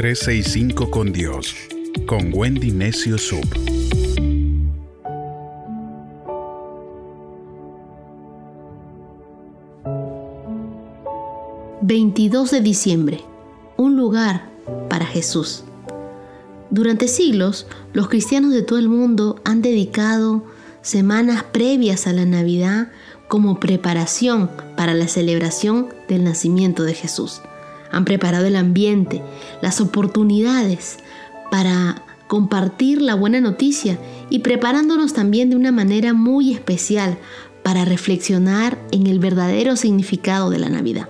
365 con Dios, con Wendy Necio Sub. ...22 de diciembre... ...un lugar para Jesús... Durante siglos, los cristianos de todo el mundo han dedicado semanas previas a la Navidad como preparación para la celebración del nacimiento de Jesús. Han preparado el ambiente, las oportunidades para compartir la buena noticia y preparándonos también de una manera muy especial para reflexionar en el verdadero significado de la Navidad.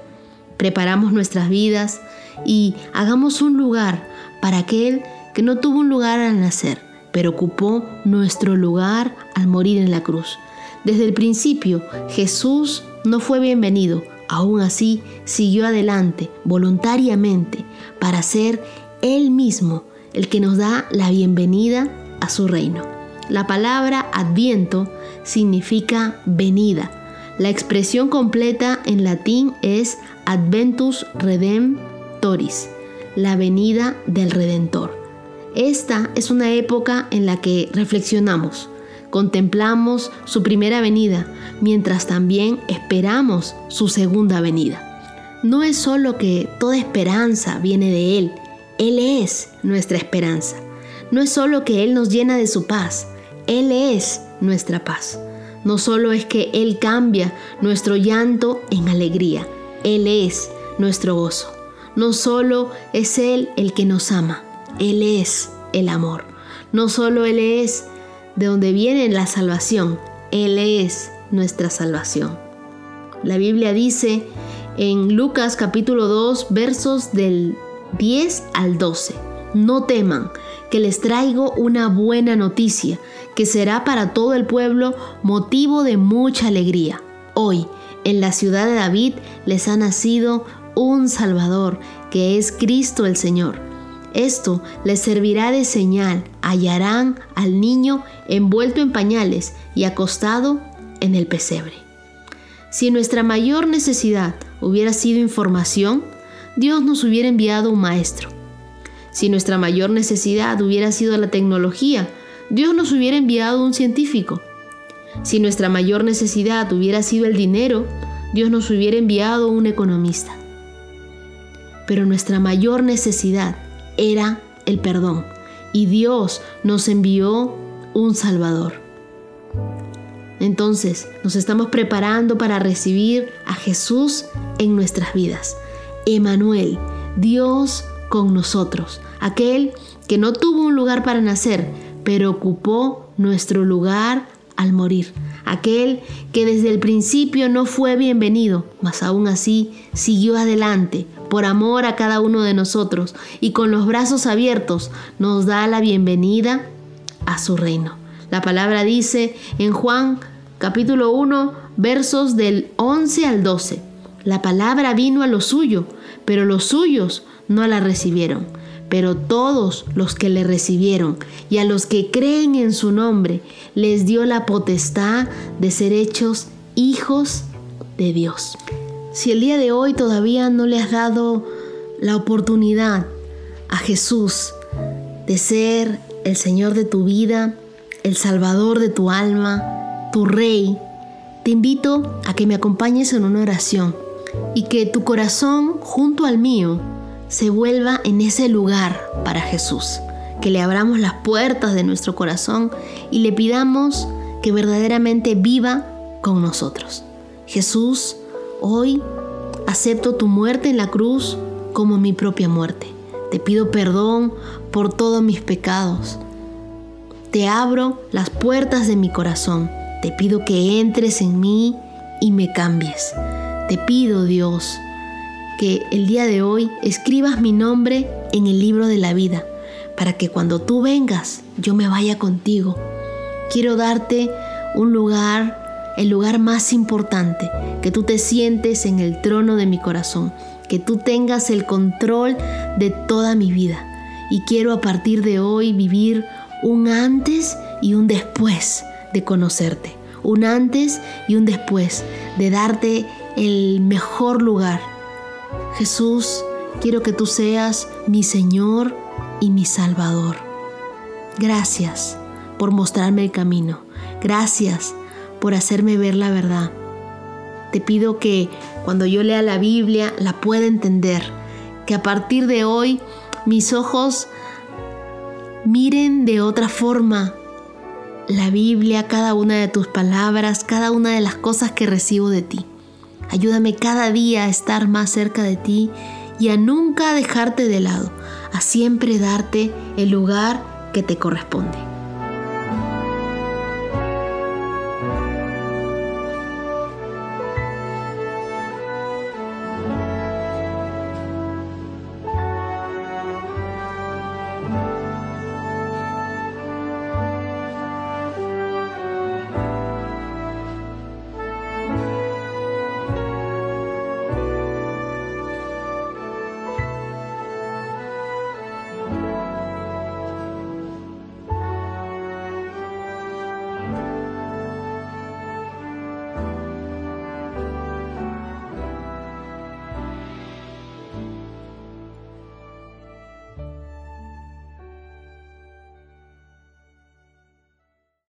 Preparamos nuestras vidas y hagamos un lugar para aquel que no tuvo un lugar al nacer, pero ocupó nuestro lugar al morir en la cruz. Desde el principio, Jesús no fue bienvenido, aún así siguió adelante voluntariamente para ser Él mismo el que nos da la bienvenida a su reino. La palabra adviento significa venida. La expresión completa en latín es adventus redemptoris, la venida del Redentor. Esta es una época en la que reflexionamos, contemplamos su primera venida, mientras también esperamos su segunda venida. No es solo que toda esperanza viene de Él, Él es nuestra esperanza. No es solo que Él nos llena de su paz, Él es nuestra paz. No solo es que Él cambia nuestro llanto en alegría, Él es nuestro gozo. No solo es Él el que nos ama, él es el amor. No solo Él es de donde viene la salvación, Él es nuestra salvación. La Biblia dice en Lucas capítulo 2 versos del 10 al 12, no teman, que les traigo una buena noticia, que será para todo el pueblo motivo de mucha alegría. Hoy, en la ciudad de David, les ha nacido un Salvador, que es Cristo el Señor. Esto les servirá de señal. Hallarán al niño envuelto en pañales y acostado en el pesebre. Si nuestra mayor necesidad hubiera sido información, Dios nos hubiera enviado un maestro. Si nuestra mayor necesidad hubiera sido la tecnología, Dios nos hubiera enviado un científico. Si nuestra mayor necesidad hubiera sido el dinero, Dios nos hubiera enviado un economista. Pero nuestra mayor necesidad era el perdón y Dios nos envió un Salvador. Entonces nos estamos preparando para recibir a Jesús en nuestras vidas. Emanuel, Dios con nosotros, aquel que no tuvo un lugar para nacer, pero ocupó nuestro lugar al morir, aquel que desde el principio no fue bienvenido, mas aún así siguió adelante por amor a cada uno de nosotros y con los brazos abiertos nos da la bienvenida a su reino. La palabra dice en Juan capítulo 1 versos del 11 al 12. La palabra vino a lo suyo, pero los suyos no la recibieron. Pero todos los que le recibieron y a los que creen en su nombre, les dio la potestad de ser hechos hijos de Dios. Si el día de hoy todavía no le has dado la oportunidad a Jesús de ser el Señor de tu vida, el Salvador de tu alma, tu Rey, te invito a que me acompañes en una oración y que tu corazón junto al mío se vuelva en ese lugar para Jesús, que le abramos las puertas de nuestro corazón y le pidamos que verdaderamente viva con nosotros. Jesús, Hoy acepto tu muerte en la cruz como mi propia muerte. Te pido perdón por todos mis pecados. Te abro las puertas de mi corazón. Te pido que entres en mí y me cambies. Te pido, Dios, que el día de hoy escribas mi nombre en el libro de la vida, para que cuando tú vengas yo me vaya contigo. Quiero darte un lugar el lugar más importante, que tú te sientes en el trono de mi corazón, que tú tengas el control de toda mi vida. Y quiero a partir de hoy vivir un antes y un después de conocerte, un antes y un después de darte el mejor lugar. Jesús, Quiero que tú seas mi Señor y mi Salvador. Gracias por mostrarme el camino. Gracias por hacerme ver la verdad. Te pido que cuando yo lea la Biblia la pueda entender, que a partir de hoy mis ojos miren de otra forma la Biblia, cada una de tus palabras, cada una de las cosas que recibo de ti. Ayúdame cada día a estar más cerca de ti y a nunca dejarte de lado, a siempre darte el lugar que te corresponde.